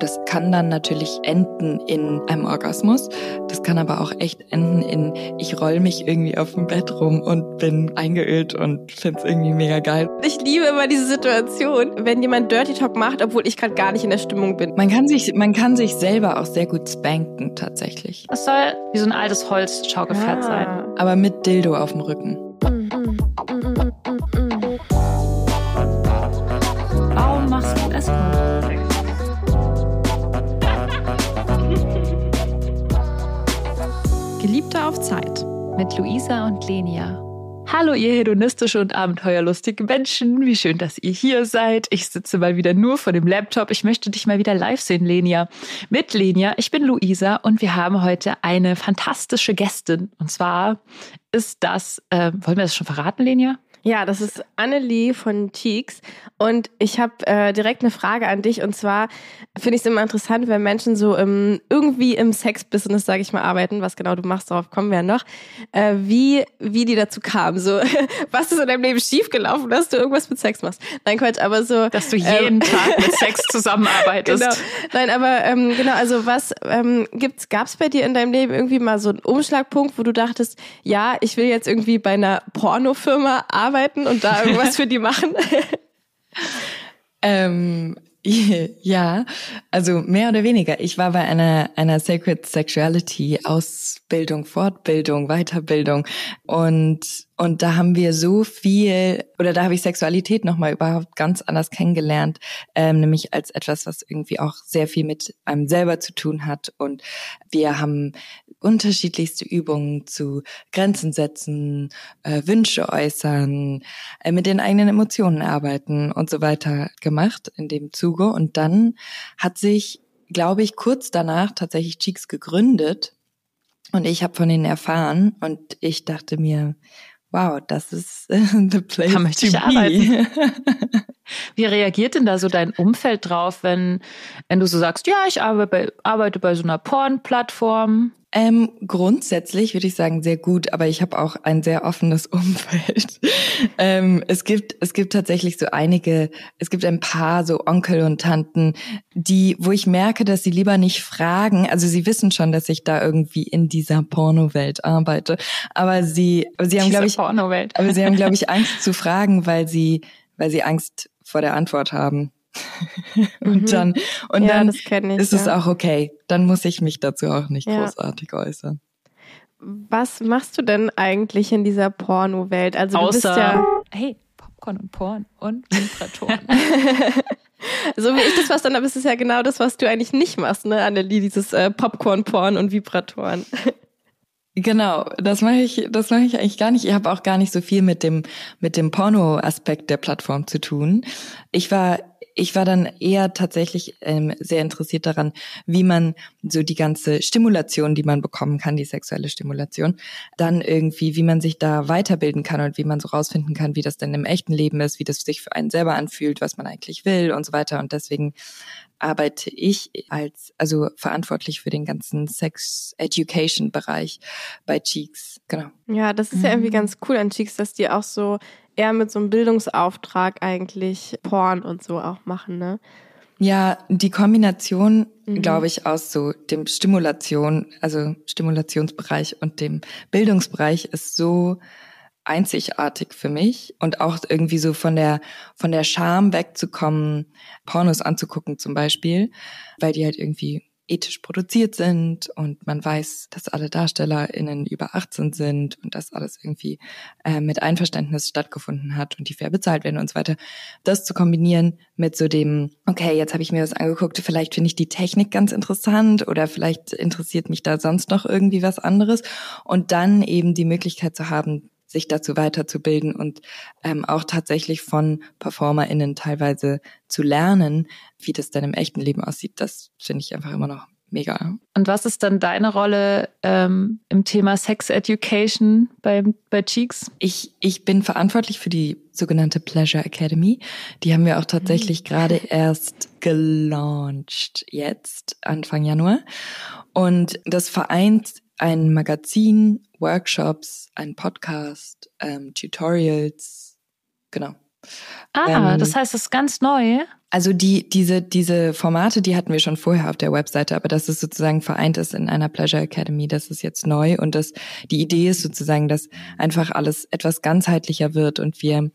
Das kann dann natürlich enden in einem Orgasmus. Das kann aber auch echt enden in, ich roll mich irgendwie auf dem Bett rum und bin eingeölt und find's irgendwie mega geil. Ich liebe immer diese Situation, wenn jemand Dirty Talk macht, obwohl ich gerade gar nicht in der Stimmung bin. Man kann sich, man kann sich selber auch sehr gut spanken, tatsächlich. Das soll wie so ein altes Holzschaukelpferd ah. sein. Aber mit Dildo auf dem Rücken. Warum auf Zeit mit Luisa und Lenia. Hallo, ihr hedonistische und abenteuerlustige Menschen. Wie schön, dass ihr hier seid. Ich sitze mal wieder nur vor dem Laptop. Ich möchte dich mal wieder live sehen, Lenia. Mit Lenia. Ich bin Luisa und wir haben heute eine fantastische Gästin. Und zwar ist das, äh, wollen wir das schon verraten, Lenia? Ja, das ist Annelie von Cheeks. Und ich habe äh, direkt eine Frage an dich. Und zwar finde ich es immer interessant, wenn Menschen so im, irgendwie im Sex-Business, sage ich mal, arbeiten. Was genau du machst, darauf kommen wir ja noch. Äh, wie, wie die dazu kamen. So, was ist in deinem Leben schiefgelaufen, dass du irgendwas mit Sex machst? Nein, Quatsch, aber so. Dass du jeden ähm, Tag mit Sex zusammenarbeitest. Genau. Nein, aber ähm, genau, also was ähm, gibt's, gab's bei dir in deinem Leben irgendwie mal so einen Umschlagpunkt, wo du dachtest, ja, ich will jetzt irgendwie bei einer Pornofirma arbeiten? Arbeiten und da irgendwas für die machen? ähm, ja, also mehr oder weniger. Ich war bei einer, einer Sacred Sexuality Ausbildung, Fortbildung, Weiterbildung und, und da haben wir so viel, oder da habe ich Sexualität nochmal überhaupt ganz anders kennengelernt, ähm, nämlich als etwas, was irgendwie auch sehr viel mit einem selber zu tun hat und wir haben unterschiedlichste Übungen zu Grenzen setzen, äh, Wünsche äußern, äh, mit den eigenen Emotionen arbeiten und so weiter gemacht in dem Zuge. Und dann hat sich, glaube ich, kurz danach tatsächlich Cheeks gegründet und ich habe von ihnen erfahren und ich dachte mir, wow, das ist the place da möchte ich to arbeiten. Wie reagiert denn da so dein Umfeld drauf, wenn, wenn du so sagst, ja, ich arbeite bei, arbeite bei so einer Porn-Plattform? Ähm, grundsätzlich würde ich sagen sehr gut, aber ich habe auch ein sehr offenes Umfeld. ähm, es gibt es gibt tatsächlich so einige, es gibt ein paar so Onkel und Tanten, die, wo ich merke, dass sie lieber nicht fragen. Also sie wissen schon, dass ich da irgendwie in dieser Pornowelt arbeite, aber sie, aber sie haben glaube ich, Pornowelt. aber sie haben glaube ich Angst zu fragen, weil sie, weil sie Angst vor der Antwort haben. und mhm. dann, und ja, dann ich, ist es ja. auch okay. Dann muss ich mich dazu auch nicht ja. großartig äußern. Was machst du denn eigentlich in dieser Porno-Welt? Also Außer, du bist ja hey, Popcorn und Porn und Vibratoren. so wie ich das verstanden habe, ist es ja genau das, was du eigentlich nicht machst, ne, Annelie, dieses äh, Popcorn, Porn und Vibratoren. Genau, das mache ich, das mache ich eigentlich gar nicht. Ich habe auch gar nicht so viel mit dem mit dem Porno-Aspekt der Plattform zu tun. Ich war ich war dann eher tatsächlich ähm, sehr interessiert daran, wie man so die ganze Stimulation, die man bekommen kann, die sexuelle Stimulation, dann irgendwie, wie man sich da weiterbilden kann und wie man so rausfinden kann, wie das denn im echten Leben ist, wie das sich für einen selber anfühlt, was man eigentlich will und so weiter. Und deswegen arbeite ich als, also verantwortlich für den ganzen Sex Education Bereich bei Cheeks. Genau. Ja, das ist mhm. ja irgendwie ganz cool an Cheeks, dass die auch so eher mit so einem Bildungsauftrag eigentlich Porn und so auch machen, ne? Ja, die Kombination, mhm. glaube ich, aus so dem Stimulation, also Stimulationsbereich und dem Bildungsbereich ist so einzigartig für mich und auch irgendwie so von der von der Scham wegzukommen, Pornos anzugucken zum Beispiel, weil die halt irgendwie ethisch produziert sind und man weiß, dass alle DarstellerInnen über 18 sind und dass alles irgendwie äh, mit Einverständnis stattgefunden hat und die fair bezahlt werden und so weiter. Das zu kombinieren mit so dem, okay, jetzt habe ich mir das angeguckt, vielleicht finde ich die Technik ganz interessant oder vielleicht interessiert mich da sonst noch irgendwie was anderes und dann eben die Möglichkeit zu haben, sich dazu weiterzubilden und ähm, auch tatsächlich von PerformerInnen teilweise zu lernen, wie das dann im echten Leben aussieht, das finde ich einfach immer noch mega. Und was ist dann deine Rolle ähm, im Thema Sex Education bei, bei Cheeks? Ich, ich bin verantwortlich für die sogenannte Pleasure Academy. Die haben wir auch tatsächlich mhm. gerade erst gelauncht, jetzt, Anfang Januar. Und das vereint ein Magazin, Workshops, ein Podcast, ähm, Tutorials, genau. Ah, ähm, das heißt, es ist ganz neu. Also die, diese, diese Formate, die hatten wir schon vorher auf der Webseite, aber dass es sozusagen vereint ist in einer Pleasure Academy, das ist jetzt neu und das, die Idee ist sozusagen, dass einfach alles etwas ganzheitlicher wird und wir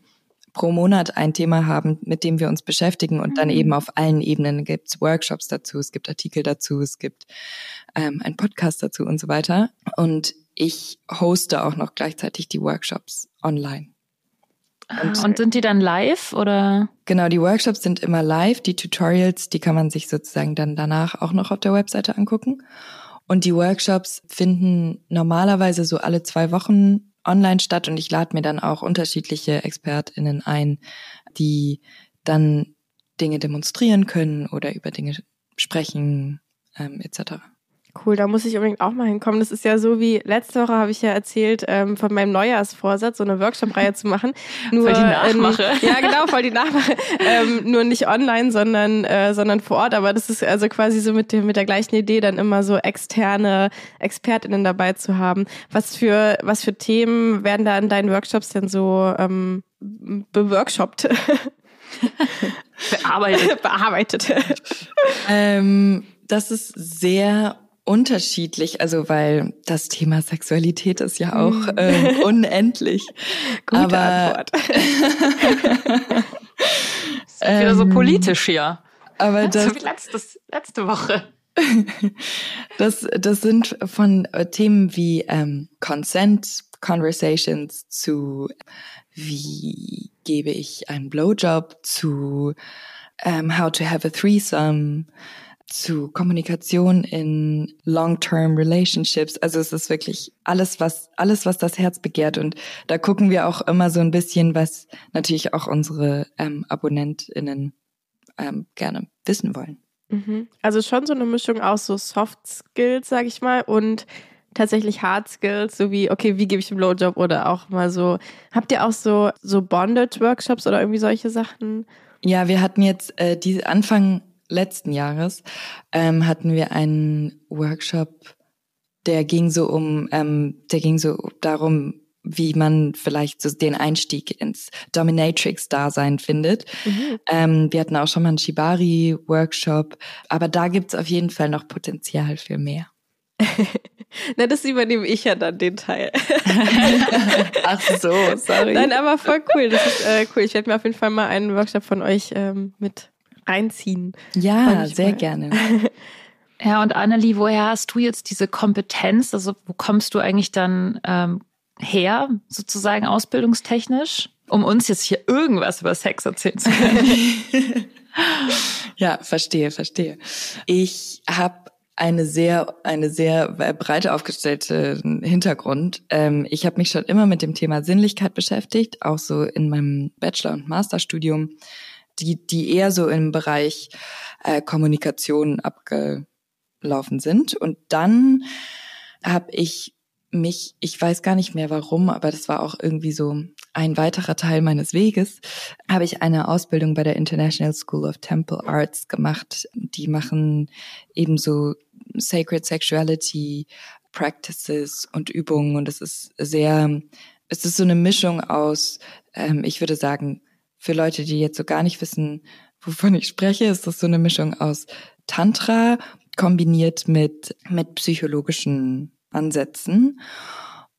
pro Monat ein Thema haben, mit dem wir uns beschäftigen und dann mhm. eben auf allen Ebenen gibt's Workshops dazu, es gibt Artikel dazu, es gibt ähm, einen Podcast dazu und so weiter. Und ich hoste auch noch gleichzeitig die Workshops online. Und, und, sind die dann live oder? Genau, die Workshops sind immer live. Die Tutorials, die kann man sich sozusagen dann danach auch noch auf der Webseite angucken. Und die Workshops finden normalerweise so alle zwei Wochen online statt und ich lade mir dann auch unterschiedliche ExpertInnen ein, die dann Dinge demonstrieren können oder über Dinge sprechen, ähm, etc. Cool, da muss ich unbedingt auch mal hinkommen. Das ist ja so wie letzte Woche habe ich ja erzählt ähm, von meinem Neujahrsvorsatz, so eine Workshop-Reihe zu machen. Nur, voll die Nachmache. Ähm, ja, genau, voll die Nachmache. ähm, nur nicht online, sondern äh, sondern vor Ort. Aber das ist also quasi so mit dem mit der gleichen Idee, dann immer so externe ExpertInnen dabei zu haben. Was für was für Themen werden da in deinen Workshops denn so ähm, beworkshoppt? Bearbeitet. Bearbeitet. ähm, das ist sehr unterschiedlich, also weil das Thema Sexualität ist ja auch äh, unendlich. Gute Aber, Antwort. ist wieder so ähm, politisch hier. Aber das, so letztes, letzte Woche. das, das sind von äh, Themen wie ähm, Consent, Conversations zu wie gebe ich einen Blowjob zu ähm, How to have a threesome zu Kommunikation in Long-Term Relationships. Also es ist wirklich alles, was, alles, was das Herz begehrt. Und da gucken wir auch immer so ein bisschen, was natürlich auch unsere ähm, AbonnentInnen ähm, gerne wissen wollen. Mhm. Also schon so eine Mischung aus so Soft Skills, sag ich mal, und tatsächlich Hard Skills, so wie, okay, wie gebe ich einen Blowjob oder auch mal so, habt ihr auch so, so Bondage-Workshops oder irgendwie solche Sachen? Ja, wir hatten jetzt äh, die Anfang letzten Jahres ähm, hatten wir einen Workshop, der ging so um, ähm, der ging so darum, wie man vielleicht so den Einstieg ins Dominatrix-Dasein findet. Mhm. Ähm, wir hatten auch schon mal einen Shibari-Workshop, aber da gibt's auf jeden Fall noch Potenzial für mehr. Na, das übernehme ich ja dann den Teil. Ach so, sorry. Nein, aber voll cool. Das ist äh, cool. Ich werde mir auf jeden Fall mal einen Workshop von euch ähm, mit reinziehen. Ja, sehr mal. gerne. Ja, und Annelie, woher hast du jetzt diese Kompetenz? Also wo kommst du eigentlich dann ähm, her, sozusagen ausbildungstechnisch, um uns jetzt hier irgendwas über Sex erzählen zu können? ja, verstehe, verstehe. Ich habe eine sehr, eine sehr breite aufgestellte Hintergrund. Ähm, ich habe mich schon immer mit dem Thema Sinnlichkeit beschäftigt, auch so in meinem Bachelor- und Masterstudium die, die eher so im Bereich äh, Kommunikation abgelaufen sind. Und dann habe ich mich, ich weiß gar nicht mehr warum, aber das war auch irgendwie so ein weiterer Teil meines Weges, habe ich eine Ausbildung bei der International School of Temple Arts gemacht. Die machen ebenso Sacred Sexuality Practices und Übungen und es ist sehr, es ist so eine Mischung aus, ähm, ich würde sagen, für Leute, die jetzt so gar nicht wissen, wovon ich spreche, ist das so eine Mischung aus Tantra kombiniert mit, mit psychologischen Ansätzen.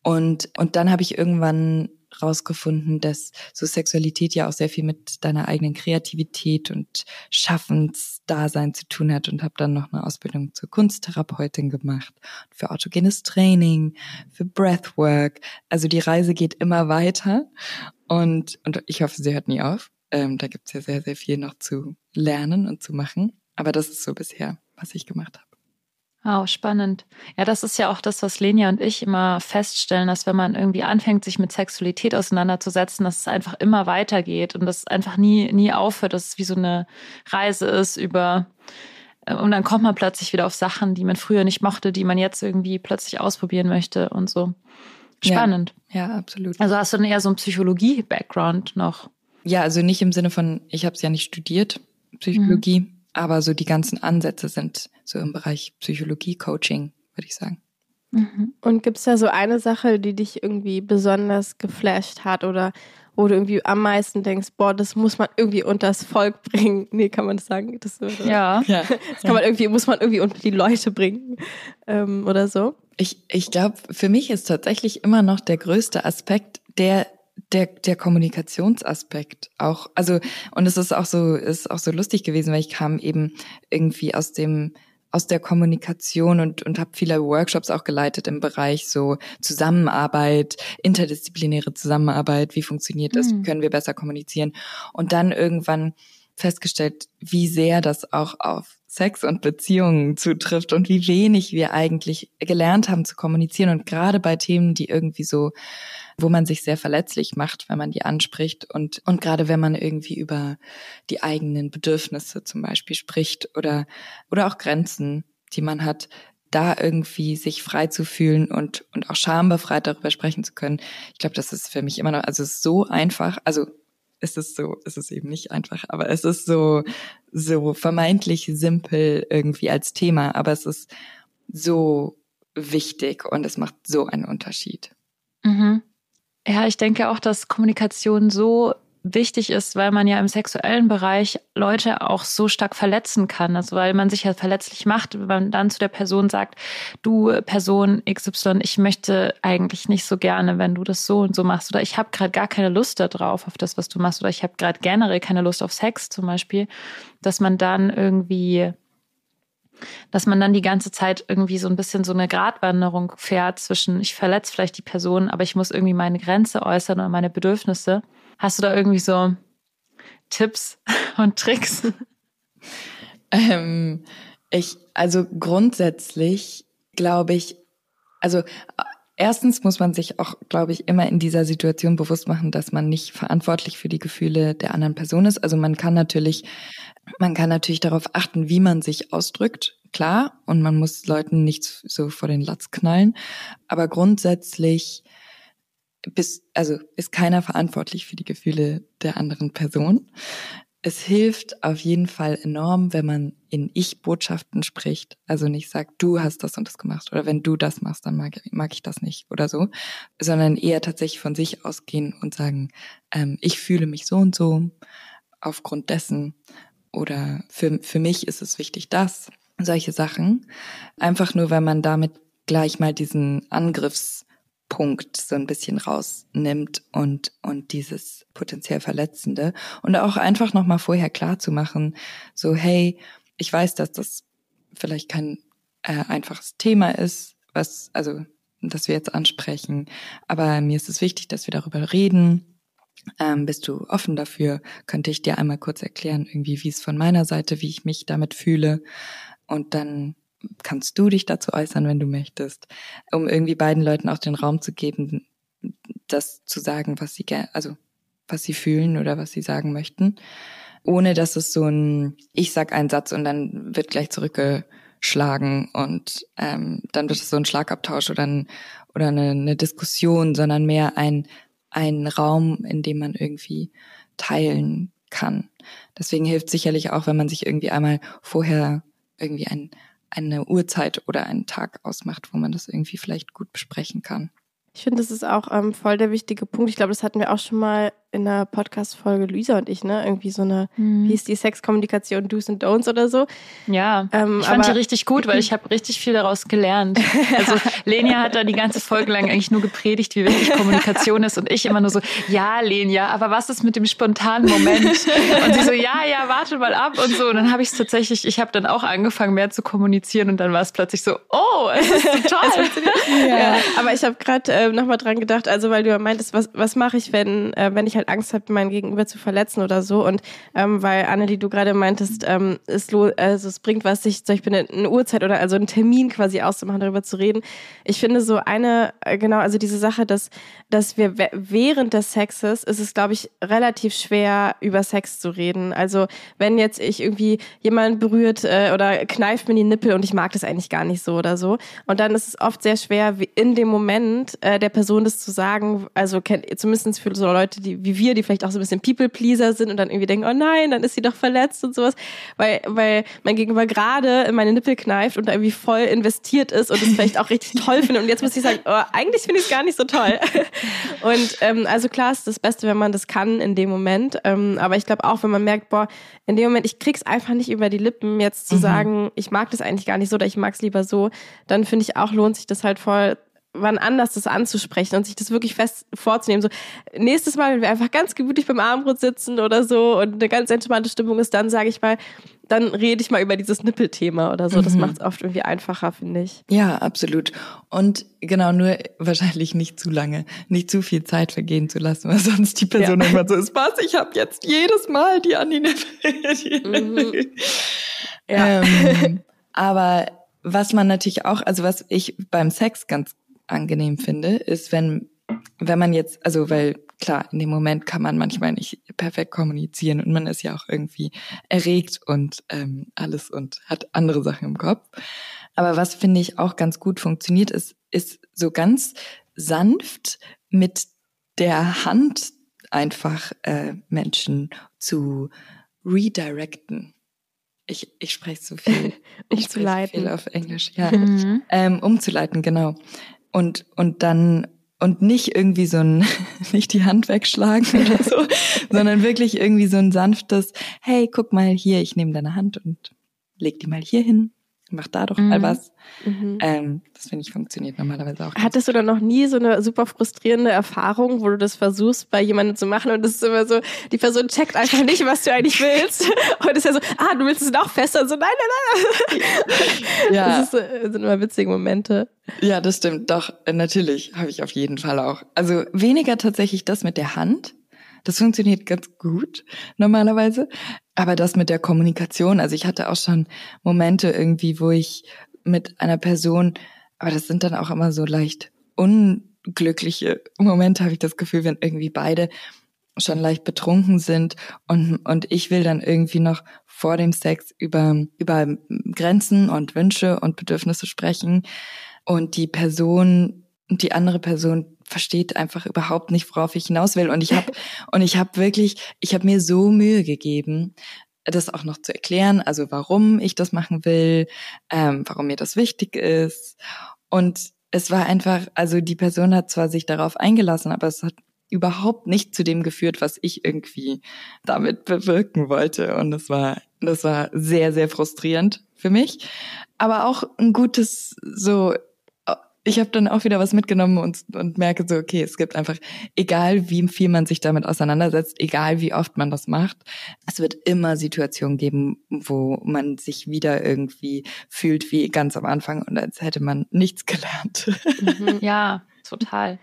Und, und dann habe ich irgendwann rausgefunden, dass so Sexualität ja auch sehr viel mit deiner eigenen Kreativität und Schaffensdasein zu tun hat und habe dann noch eine Ausbildung zur Kunsttherapeutin gemacht, für autogenes Training, für Breathwork. Also die Reise geht immer weiter und, und ich hoffe, sie hört nie auf. Ähm, da gibt's ja sehr, sehr viel noch zu lernen und zu machen. Aber das ist so bisher, was ich gemacht habe. Wow, spannend. Ja, das ist ja auch das, was Lenia und ich immer feststellen, dass wenn man irgendwie anfängt, sich mit Sexualität auseinanderzusetzen, dass es einfach immer weitergeht und das einfach nie, nie aufhört, dass es wie so eine Reise ist über, äh, und dann kommt man plötzlich wieder auf Sachen, die man früher nicht mochte, die man jetzt irgendwie plötzlich ausprobieren möchte und so. Spannend. Ja, ja absolut. Also hast du dann eher so einen Psychologie-Background noch? Ja, also nicht im Sinne von, ich habe es ja nicht studiert, Psychologie, mhm. Aber so die ganzen Ansätze sind so im Bereich Psychologie, Coaching, würde ich sagen. Mhm. Und gibt es da so eine Sache, die dich irgendwie besonders geflasht hat oder wo du irgendwie am meisten denkst, boah, das muss man irgendwie unters Volk bringen. Nee, kann man das sagen? Das, ja. ja. Das kann man irgendwie, muss man irgendwie unter die Leute bringen ähm, oder so. Ich, ich glaube, für mich ist tatsächlich immer noch der größte Aspekt der der der Kommunikationsaspekt auch also und es ist auch so ist auch so lustig gewesen weil ich kam eben irgendwie aus dem aus der Kommunikation und, und habe viele Workshops auch geleitet im Bereich so Zusammenarbeit, interdisziplinäre Zusammenarbeit, wie funktioniert das, mhm. können wir besser kommunizieren und dann irgendwann festgestellt, wie sehr das auch auf Sex und Beziehungen zutrifft und wie wenig wir eigentlich gelernt haben zu kommunizieren und gerade bei Themen, die irgendwie so wo man sich sehr verletzlich macht, wenn man die anspricht und, und gerade wenn man irgendwie über die eigenen Bedürfnisse zum Beispiel spricht oder, oder auch Grenzen, die man hat, da irgendwie sich frei zu fühlen und, und auch schambefreit darüber sprechen zu können. Ich glaube, das ist für mich immer noch, also so einfach, also es ist so, es ist eben nicht einfach, aber es ist so, so vermeintlich simpel irgendwie als Thema, aber es ist so wichtig und es macht so einen Unterschied. Mhm. Ja, ich denke auch, dass Kommunikation so wichtig ist, weil man ja im sexuellen Bereich Leute auch so stark verletzen kann. Also weil man sich ja verletzlich macht, wenn man dann zu der Person sagt, du Person XY, ich möchte eigentlich nicht so gerne, wenn du das so und so machst. Oder ich habe gerade gar keine Lust darauf, auf das, was du machst. Oder ich habe gerade generell keine Lust auf Sex zum Beispiel. Dass man dann irgendwie dass man dann die ganze Zeit irgendwie so ein bisschen so eine Gratwanderung fährt zwischen, ich verletze vielleicht die Person, aber ich muss irgendwie meine Grenze äußern oder meine Bedürfnisse. Hast du da irgendwie so Tipps und Tricks? Ähm, ich, also grundsätzlich glaube ich, also erstens muss man sich auch, glaube ich, immer in dieser Situation bewusst machen, dass man nicht verantwortlich für die Gefühle der anderen Person ist. Also man kann natürlich man kann natürlich darauf achten, wie man sich ausdrückt, klar, und man muss Leuten nicht so vor den Latz knallen, aber grundsätzlich bis, also ist keiner verantwortlich für die Gefühle der anderen Person. Es hilft auf jeden Fall enorm, wenn man in Ich-Botschaften spricht. Also nicht sagt, du hast das und das gemacht oder wenn du das machst, dann mag, mag ich das nicht oder so, sondern eher tatsächlich von sich ausgehen und sagen, ähm, ich fühle mich so und so aufgrund dessen oder für, für mich ist es wichtig, dass solche Sachen. Einfach nur, wenn man damit gleich mal diesen Angriffspunkt so ein bisschen rausnimmt und, und dieses potenziell Verletzende und auch einfach nochmal vorher klar zu machen, so, hey, ich weiß, dass das vielleicht kein äh, einfaches Thema ist, was, also, das wir jetzt ansprechen, aber mir ist es wichtig, dass wir darüber reden ähm, bist du offen dafür? Könnte ich dir einmal kurz erklären, irgendwie, wie es von meiner Seite, wie ich mich damit fühle? Und dann kannst du dich dazu äußern, wenn du möchtest, um irgendwie beiden Leuten auch den Raum zu geben, das zu sagen, was sie gerne, also was sie fühlen oder was sie sagen möchten, ohne dass es so ein, ich sag einen Satz und dann wird gleich zurückgeschlagen und ähm, dann wird es so ein Schlagabtausch oder, ein, oder eine, eine Diskussion, sondern mehr ein, einen Raum, in dem man irgendwie teilen kann. Deswegen hilft sicherlich auch, wenn man sich irgendwie einmal vorher irgendwie ein, eine Uhrzeit oder einen Tag ausmacht, wo man das irgendwie vielleicht gut besprechen kann. Ich finde, das ist auch ähm, voll der wichtige Punkt. Ich glaube, das hatten wir auch schon mal in der Podcast-Folge Luisa und ich, ne? Irgendwie so eine, mhm. wie ist die Sexkommunikation, Do's und Don'ts oder so. Ja, ähm, ich fand die richtig gut, weil ich habe richtig viel daraus gelernt. Also Lenia hat da die ganze Folge lang eigentlich nur gepredigt, wie wichtig Kommunikation ist und ich immer nur so, ja, Lenia, aber was ist mit dem spontanen Moment? Und sie so, ja, ja, warte mal ab und so. Und dann habe ich es tatsächlich, ich habe dann auch angefangen, mehr zu kommunizieren und dann war es plötzlich so, oh, es ist total. ja. ja. Aber ich habe gerade äh, nochmal dran gedacht, also weil du ja meintest, was, was mache ich, wenn, äh, wenn ich halt Angst habe, mein Gegenüber zu verletzen oder so. Und ähm, weil Annelie, du gerade meintest, ähm, es, also es bringt was, sich zum Beispiel eine, eine Uhrzeit oder also einen Termin quasi auszumachen, darüber zu reden. Ich finde so eine, äh, genau, also diese Sache, dass, dass wir während des Sexes ist es, glaube ich, relativ schwer, über Sex zu reden. Also wenn jetzt ich irgendwie jemand berührt äh, oder kneift mir die Nippel und ich mag das eigentlich gar nicht so oder so. Und dann ist es oft sehr schwer, in dem Moment äh, der Person das zu sagen, also zumindest für so Leute, die wie wir, die vielleicht auch so ein bisschen People-Pleaser sind und dann irgendwie denken, oh nein, dann ist sie doch verletzt und sowas, weil, weil mein Gegenüber gerade in meine Nippel kneift und da irgendwie voll investiert ist und es vielleicht auch richtig toll findet und jetzt muss ich sagen, oh, eigentlich finde ich es gar nicht so toll. Und ähm, also klar ist das Beste, wenn man das kann in dem Moment, ähm, aber ich glaube auch, wenn man merkt, boah, in dem Moment, ich krieg's einfach nicht über die Lippen, jetzt zu mhm. sagen, ich mag das eigentlich gar nicht so oder ich mag's lieber so, dann finde ich auch, lohnt sich das halt voll wann anders das anzusprechen und sich das wirklich fest vorzunehmen. So, nächstes Mal, wenn wir einfach ganz gemütlich beim Abendbrot sitzen oder so und eine ganz entspannte Stimmung ist, dann sage ich mal, dann rede ich mal über dieses Nippelthema oder so. Das mhm. macht es oft irgendwie einfacher, finde ich. Ja, absolut. Und genau, nur wahrscheinlich nicht zu lange, nicht zu viel Zeit vergehen zu lassen, weil sonst die Person ja. immer so ist, was, ich habe jetzt jedes Mal die an die Nippel. Mhm. Ja. Ähm, aber was man natürlich auch, also was ich beim Sex ganz angenehm finde, ist, wenn, wenn man jetzt, also weil klar, in dem Moment kann man manchmal nicht perfekt kommunizieren und man ist ja auch irgendwie erregt und ähm, alles und hat andere Sachen im Kopf. Aber was finde ich auch ganz gut funktioniert, ist, ist so ganz sanft mit der Hand einfach äh, Menschen zu redirecten. Ich, ich spreche so viel. umzuleiten. Ich viel auf Englisch, ja. Mhm. Ähm, umzuleiten, genau und, und dann und nicht irgendwie so ein, nicht die Hand wegschlagen oder so, sondern wirklich irgendwie so ein sanftes, hey, guck mal hier, ich nehme deine Hand und leg die mal hier hin mach da doch mhm. mal was. Mhm. Ähm, das finde ich funktioniert normalerweise auch. Hattest du dann noch nie so eine super frustrierende Erfahrung, wo du das versuchst, bei jemandem zu machen und es ist immer so, die Person checkt einfach nicht, was du eigentlich willst und ist ja so, ah, du willst es noch fester und so, nein, nein, nein. Ja. Das, ist, das sind immer witzige Momente. Ja, das stimmt. Doch, natürlich habe ich auf jeden Fall auch. Also weniger tatsächlich das mit der Hand, das funktioniert ganz gut normalerweise. Aber das mit der Kommunikation, also ich hatte auch schon Momente irgendwie, wo ich mit einer Person, aber das sind dann auch immer so leicht unglückliche Momente, habe ich das Gefühl, wenn irgendwie beide schon leicht betrunken sind und, und ich will dann irgendwie noch vor dem Sex über, über Grenzen und Wünsche und Bedürfnisse sprechen und die Person, die andere Person versteht einfach überhaupt nicht, worauf ich hinaus will. Und ich habe und ich habe wirklich, ich habe mir so Mühe gegeben, das auch noch zu erklären, also warum ich das machen will, ähm, warum mir das wichtig ist. Und es war einfach, also die Person hat zwar sich darauf eingelassen, aber es hat überhaupt nicht zu dem geführt, was ich irgendwie damit bewirken wollte. Und das war, das war sehr, sehr frustrierend für mich. Aber auch ein gutes, so ich habe dann auch wieder was mitgenommen und, und merke so, okay, es gibt einfach, egal wie viel man sich damit auseinandersetzt, egal wie oft man das macht, es wird immer Situationen geben, wo man sich wieder irgendwie fühlt wie ganz am Anfang und als hätte man nichts gelernt. Mhm, ja, total.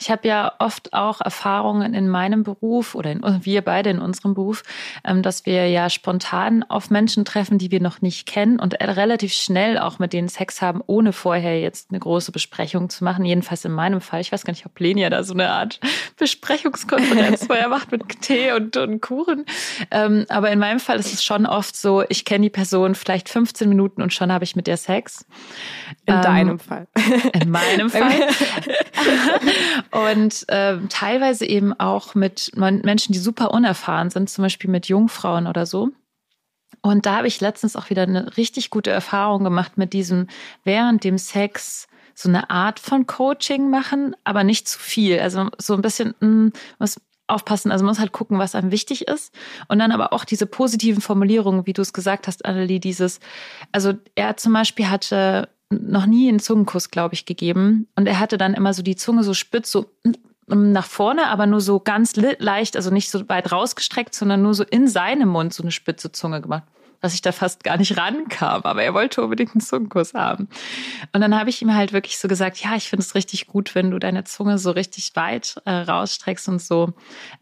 Ich habe ja oft auch Erfahrungen in meinem Beruf oder in, wir beide in unserem Beruf, ähm, dass wir ja spontan auf Menschen treffen, die wir noch nicht kennen und relativ schnell auch mit denen Sex haben, ohne vorher jetzt eine große Besprechung zu machen. Jedenfalls in meinem Fall. Ich weiß gar nicht, ob Lenia da so eine Art Besprechungskonferenz vorher macht mit Tee und, und Kuchen. Ähm, aber in meinem Fall ist es schon oft so, ich kenne die Person vielleicht 15 Minuten und schon habe ich mit der Sex. In ähm, deinem Fall. In meinem Fall. und äh, teilweise eben auch mit Menschen, die super unerfahren sind, zum Beispiel mit Jungfrauen oder so. Und da habe ich letztens auch wieder eine richtig gute Erfahrung gemacht mit diesem während dem Sex so eine Art von Coaching machen, aber nicht zu viel. Also so ein bisschen, mh, hm, muss aufpassen, also man muss halt gucken, was einem wichtig ist. Und dann aber auch diese positiven Formulierungen, wie du es gesagt hast, Annelie, dieses, also er zum Beispiel hatte noch nie einen Zungenkuss, glaube ich, gegeben. Und er hatte dann immer so die Zunge so spitz, so nach vorne, aber nur so ganz leicht, also nicht so weit rausgestreckt, sondern nur so in seinem Mund so eine spitze Zunge gemacht, dass ich da fast gar nicht rankam. Aber er wollte unbedingt einen Zungenkuss haben. Und dann habe ich ihm halt wirklich so gesagt, ja, ich finde es richtig gut, wenn du deine Zunge so richtig weit äh, rausstreckst und so,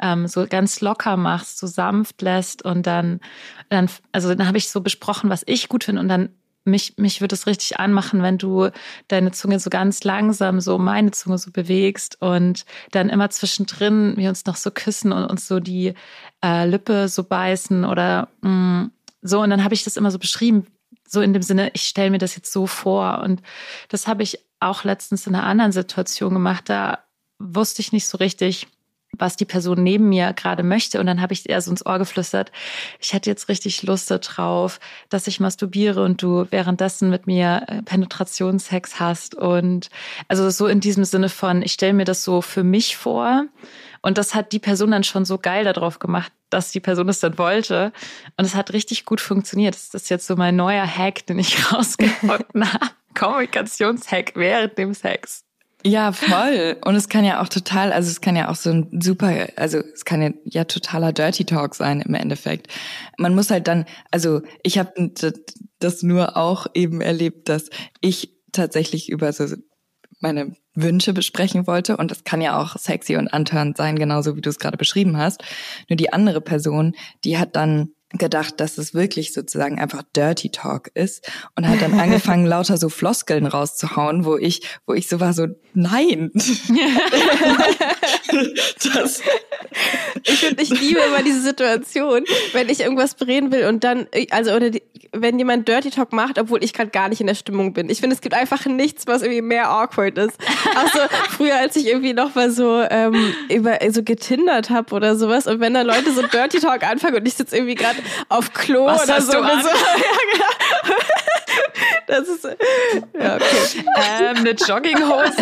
ähm, so ganz locker machst, so sanft lässt und dann, dann also dann habe ich so besprochen, was ich gut finde und dann mich, mich würde es richtig anmachen, wenn du deine Zunge so ganz langsam so meine Zunge so bewegst und dann immer zwischendrin wir uns noch so küssen und uns so die äh, Lippe so beißen oder mh, mm, so. Und dann habe ich das immer so beschrieben, so in dem Sinne, ich stelle mir das jetzt so vor. Und das habe ich auch letztens in einer anderen Situation gemacht. Da wusste ich nicht so richtig, was die Person neben mir gerade möchte. Und dann habe ich eher so ins Ohr geflüstert, ich hätte jetzt richtig Lust darauf, dass ich masturbiere und du währenddessen mit mir äh, Penetrationssex hast. Und also so in diesem Sinne von, ich stelle mir das so für mich vor. Und das hat die Person dann schon so geil darauf gemacht, dass die Person es dann wollte. Und es hat richtig gut funktioniert. Das ist jetzt so mein neuer Hack, den ich rausgefunden habe. Kommunikationshack während dem Sex. Ja, voll. Und es kann ja auch total, also es kann ja auch so ein super, also es kann ja, ja totaler Dirty Talk sein im Endeffekt. Man muss halt dann, also ich habe das nur auch eben erlebt, dass ich tatsächlich über so meine Wünsche besprechen wollte. Und das kann ja auch sexy und antörend sein, genauso wie du es gerade beschrieben hast. Nur die andere Person, die hat dann gedacht, dass es wirklich sozusagen einfach Dirty Talk ist und hat dann angefangen, lauter so Floskeln rauszuhauen, wo ich, wo ich so war, so, nein. das. Ich finde, ich liebe immer diese Situation, wenn ich irgendwas bereden will und dann, also, oder die, wenn jemand Dirty Talk macht, obwohl ich gerade gar nicht in der Stimmung bin. Ich finde, es gibt einfach nichts, was irgendwie mehr awkward ist. Also früher, als ich irgendwie noch mal so ähm, über so getindert habe oder sowas und wenn da Leute so Dirty Talk anfangen und ich sitze irgendwie gerade auf Klo Was oder so. So ja, genau. Das ist ja okay. Ähm, eine Jogginghose,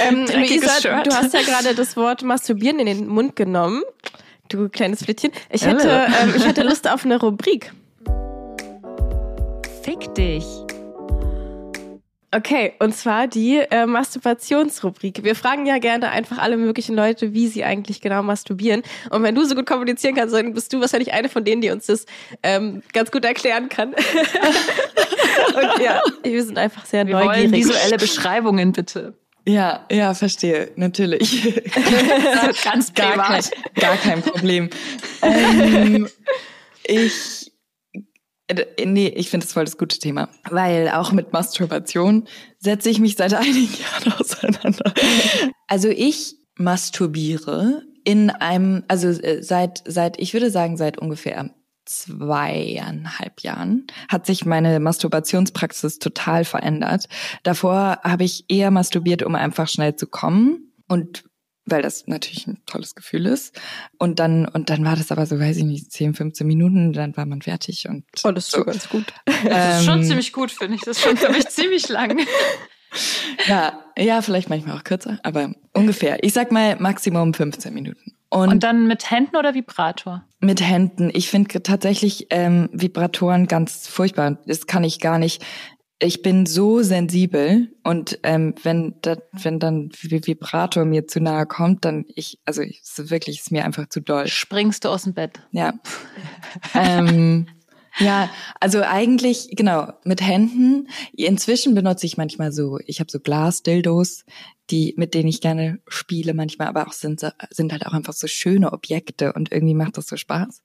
ähm, Luisa, Shirt. du hast ja gerade das Wort masturbieren in den Mund genommen. Du kleines Flittchen. Ich hätte, ähm, ich hätte Lust auf eine Rubrik. Fick dich. Okay, und zwar die äh, Masturbationsrubrik. Wir fragen ja gerne einfach alle möglichen Leute, wie sie eigentlich genau masturbieren. Und wenn du so gut kommunizieren kannst, dann bist du wahrscheinlich eine von denen, die uns das ähm, ganz gut erklären kann. und ja, wir sind einfach sehr wir neugierig. Wollen visuelle Beschreibungen bitte. Ja, ja, verstehe, natürlich. ganz gar privat. Kein, gar kein Problem. ähm, ich Nee, ich finde das voll das gute Thema, weil auch mit Masturbation setze ich mich seit einigen Jahren auseinander. Also ich masturbiere in einem, also äh, seit, seit, ich würde sagen, seit ungefähr zweieinhalb Jahren hat sich meine Masturbationspraxis total verändert. Davor habe ich eher masturbiert, um einfach schnell zu kommen und weil das natürlich ein tolles Gefühl ist. Und dann, und dann war das aber so, weiß ich nicht, 10, 15 Minuten, dann war man fertig und. Oh, das ist so ganz gut. Das ist schon Ähm, ziemlich gut, finde ich. Das ist schon für mich ziemlich lang. Ja, ja, vielleicht manchmal auch kürzer, aber ungefähr. Ich sag mal Maximum 15 Minuten. Und, Und dann mit Händen oder Vibrator? mit Händen. Ich finde tatsächlich ähm, Vibratoren ganz furchtbar. Das kann ich gar nicht. Ich bin so sensibel und ähm, wenn da, wenn dann Vi- Vibrator mir zu nahe kommt, dann ich, also ich, wirklich, ist mir einfach zu doll. Springst du aus dem Bett? Ja. ähm, ja, also eigentlich, genau, mit Händen. Inzwischen benutze ich manchmal so, ich habe so Glasdildos, die, mit denen ich gerne spiele manchmal, aber auch sind, sind halt auch einfach so schöne Objekte und irgendwie macht das so Spaß.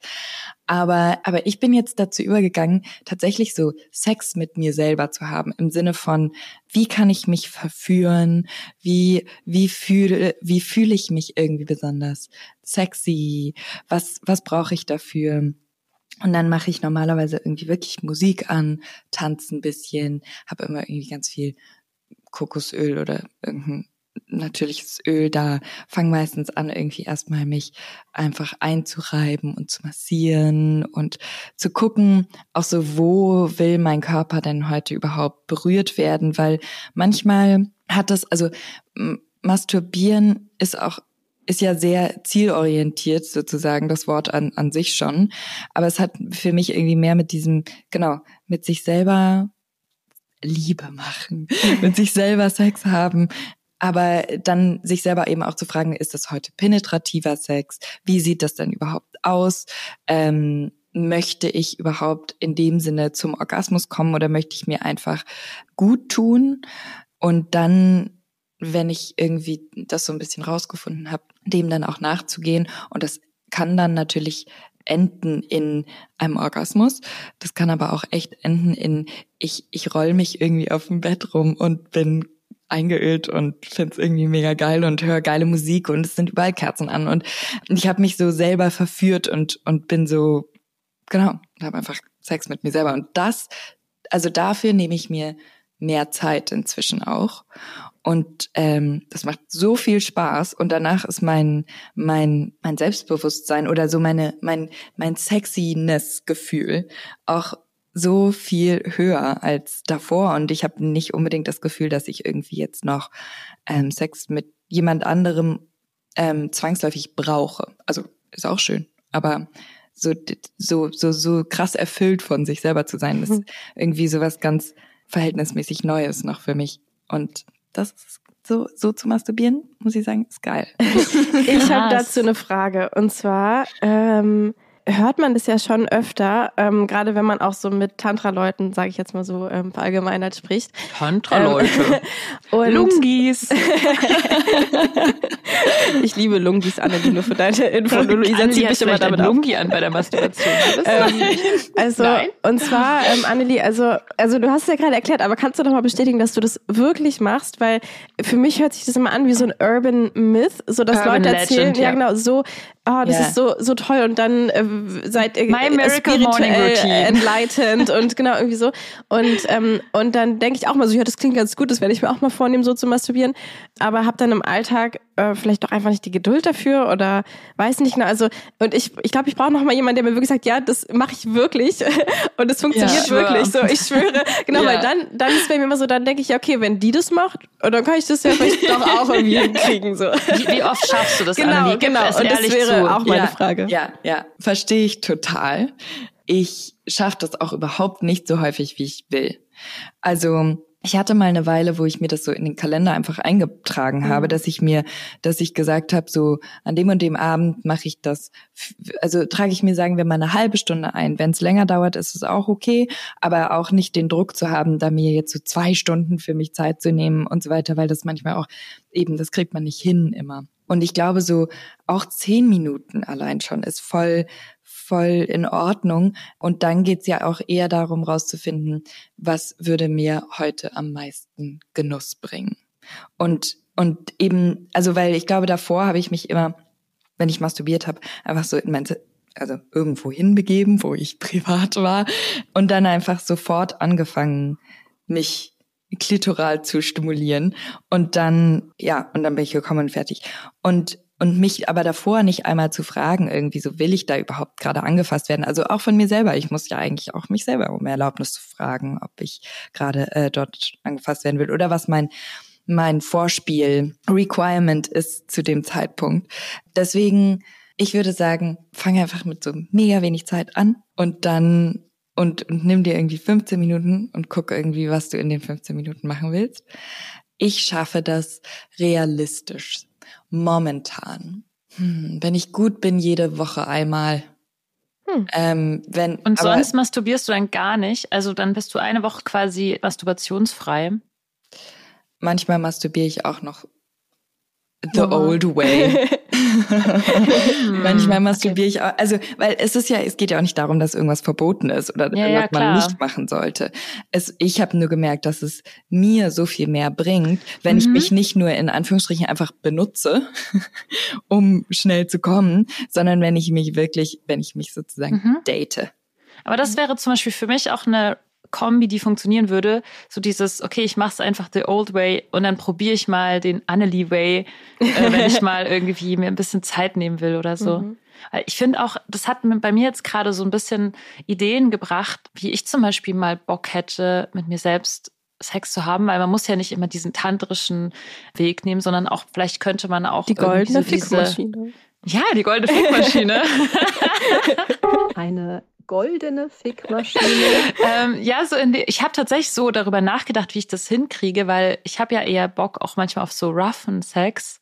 Aber, aber ich bin jetzt dazu übergegangen, tatsächlich so Sex mit mir selber zu haben, im Sinne von, wie kann ich mich verführen, wie, wie fühle, wie fühle ich mich irgendwie besonders sexy, was, was brauche ich dafür? Und dann mache ich normalerweise irgendwie wirklich Musik an, tanze ein bisschen, habe immer irgendwie ganz viel Kokosöl oder irgendein natürliches Öl da, fange meistens an, irgendwie erstmal mich einfach einzureiben und zu massieren und zu gucken, auch so, wo will mein Körper denn heute überhaupt berührt werden, weil manchmal hat das, also Masturbieren ist auch ist ja sehr zielorientiert sozusagen das Wort an, an sich schon. Aber es hat für mich irgendwie mehr mit diesem, genau, mit sich selber Liebe machen, mit sich selber Sex haben. Aber dann sich selber eben auch zu fragen, ist das heute penetrativer Sex? Wie sieht das denn überhaupt aus? Ähm, möchte ich überhaupt in dem Sinne zum Orgasmus kommen oder möchte ich mir einfach gut tun? Und dann wenn ich irgendwie das so ein bisschen rausgefunden habe, dem dann auch nachzugehen. Und das kann dann natürlich enden in einem Orgasmus. Das kann aber auch echt enden in, ich, ich roll mich irgendwie auf dem Bett rum und bin eingeölt und find's irgendwie mega geil und höre geile Musik und es sind überall Kerzen an und ich habe mich so selber verführt und und bin so genau habe einfach Sex mit mir selber und das also dafür nehme ich mir mehr Zeit inzwischen auch. Und ähm, das macht so viel Spaß. Und danach ist mein, mein, mein Selbstbewusstsein oder so meine, mein, mein Sexiness-Gefühl auch so viel höher als davor. Und ich habe nicht unbedingt das Gefühl, dass ich irgendwie jetzt noch ähm, Sex mit jemand anderem ähm, zwangsläufig brauche. Also ist auch schön. Aber so, so, so, so krass erfüllt von sich selber zu sein, ist mhm. irgendwie so was ganz verhältnismäßig Neues noch für mich. Und das ist so, so zu masturbieren, muss ich sagen, ist geil. ich habe dazu eine Frage. Und zwar, ähm, hört man das ja schon öfter, ähm, gerade wenn man auch so mit Tantra-Leuten, sage ich jetzt mal so ähm, verallgemeinert spricht. Tantra-Leute. Ähm, Lungis. ich liebe Lungis, Annelie, nur für deine Info. Luisa zieht mich immer damit Lungi an bei der Masturbation. ähm, also, Nein? und zwar, ähm, Annelie, also, also du hast es ja gerade erklärt, aber kannst du doch mal bestätigen, dass du das wirklich machst? Weil für mich hört sich das immer an wie so ein Urban Myth, so dass Urban Leute erzählen, Legend, ja. ja genau, so, oh, das yeah. ist so, so toll und dann äh, seid ihr My Morning Routine. enlightened und genau irgendwie so. Und, ähm, und dann denke ich auch mal so, ja, das klingt ganz gut, das werde ich mir auch mal vornehmen, so zu masturbieren. Aber habe dann im Alltag äh, vielleicht doch einfach nicht die Geduld dafür oder weiß nicht. Ne? Also, und ich, ich glaube, ich brauche noch mal jemanden, der mir wirklich sagt, ja, das mache ich wirklich und es funktioniert ja, wirklich. So, ich schwöre. Genau, ja. weil dann, dann ist bei mir immer so, dann denke ich, ja, okay, wenn die das macht, dann kann ich das ja vielleicht doch auch irgendwie hinkriegen. So. Wie, wie, oft schaffst du das? Genau, genau. Und das wäre zu. auch meine ja, Frage. Ja, ja, verstehe ich total. Ich schaffe das auch überhaupt nicht so häufig, wie ich will. Also ich hatte mal eine Weile, wo ich mir das so in den Kalender einfach eingetragen mhm. habe, dass ich mir, dass ich gesagt habe, so an dem und dem Abend mache ich das, also trage ich mir, sagen wir mal, eine halbe Stunde ein. Wenn es länger dauert, ist es auch okay, aber auch nicht den Druck zu haben, da mir jetzt so zwei Stunden für mich Zeit zu nehmen und so weiter, weil das manchmal auch eben, das kriegt man nicht hin immer. Und ich glaube, so auch zehn Minuten allein schon ist voll, voll in Ordnung. Und dann geht's ja auch eher darum, rauszufinden, was würde mir heute am meisten Genuss bringen. Und, und eben, also weil ich glaube, davor habe ich mich immer, wenn ich masturbiert habe, einfach so in mein also irgendwo hinbegeben, wo ich privat war und dann einfach sofort angefangen, mich klitoral zu stimulieren und dann ja und dann bin ich gekommen und fertig und und mich aber davor nicht einmal zu fragen, irgendwie so will ich da überhaupt gerade angefasst werden. Also auch von mir selber. Ich muss ja eigentlich auch mich selber um Erlaubnis zu fragen, ob ich gerade äh, dort angefasst werden will oder was mein mein Vorspiel Requirement ist zu dem Zeitpunkt. Deswegen, ich würde sagen, fange einfach mit so mega wenig Zeit an und dann und, und nimm dir irgendwie 15 Minuten und guck irgendwie, was du in den 15 Minuten machen willst. Ich schaffe das realistisch momentan. Hm, wenn ich gut bin, jede Woche einmal. Hm. Ähm, wenn, Und sonst masturbierst du dann gar nicht? Also dann bist du eine Woche quasi masturbationsfrei? Manchmal masturbiere ich auch noch the oh. old way. Manchmal masturbiere ich auch, also, weil es ist ja, es geht ja auch nicht darum, dass irgendwas verboten ist oder ja, ja, man nicht machen sollte. Es, ich habe nur gemerkt, dass es mir so viel mehr bringt, wenn mhm. ich mich nicht nur in Anführungsstrichen einfach benutze, um schnell zu kommen, sondern wenn ich mich wirklich, wenn ich mich sozusagen mhm. date. Aber das wäre zum Beispiel für mich auch eine Kombi, die funktionieren würde. So dieses, okay, ich mache es einfach the old way und dann probiere ich mal den Annelie way, äh, wenn ich mal irgendwie mir ein bisschen Zeit nehmen will oder so. Mhm. Ich finde auch, das hat bei mir jetzt gerade so ein bisschen Ideen gebracht, wie ich zum Beispiel mal Bock hätte, mit mir selbst Sex zu haben, weil man muss ja nicht immer diesen tantrischen Weg nehmen, sondern auch vielleicht könnte man auch die goldene so Fickmaschine. Ja, die goldene Fickmaschine. Eine goldene Fickmaschine? ähm, ja, so in die, ich habe tatsächlich so darüber nachgedacht, wie ich das hinkriege, weil ich habe ja eher Bock auch manchmal auf so roughen Sex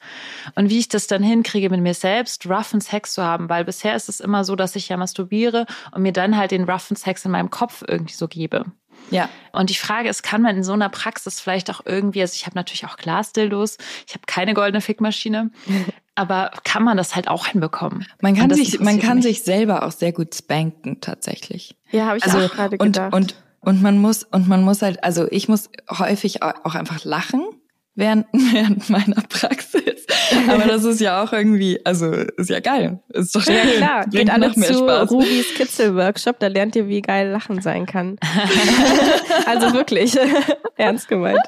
und wie ich das dann hinkriege, mit mir selbst roughen Sex zu haben, weil bisher ist es immer so, dass ich ja masturbiere und mir dann halt den roughen Sex in meinem Kopf irgendwie so gebe. Ja. Und die Frage ist, kann man in so einer Praxis vielleicht auch irgendwie, also ich habe natürlich auch Glasdildos, ich habe keine goldene Fickmaschine, aber kann man das halt auch hinbekommen? Man kann sich, man kann sich selber auch sehr gut spanken tatsächlich. Ja, habe ich also, auch gerade gedacht. Und, und und man muss und man muss halt, also ich muss häufig auch einfach lachen, während, während meiner Praxis. Aber das ist ja auch irgendwie, also ist ja geil. Ist doch schön. Ja, klar. Geht alle noch mehr zu Spaß. Rubis Kitzel-Workshop, da lernt ihr, wie geil Lachen sein kann. also wirklich, ernst gemeint.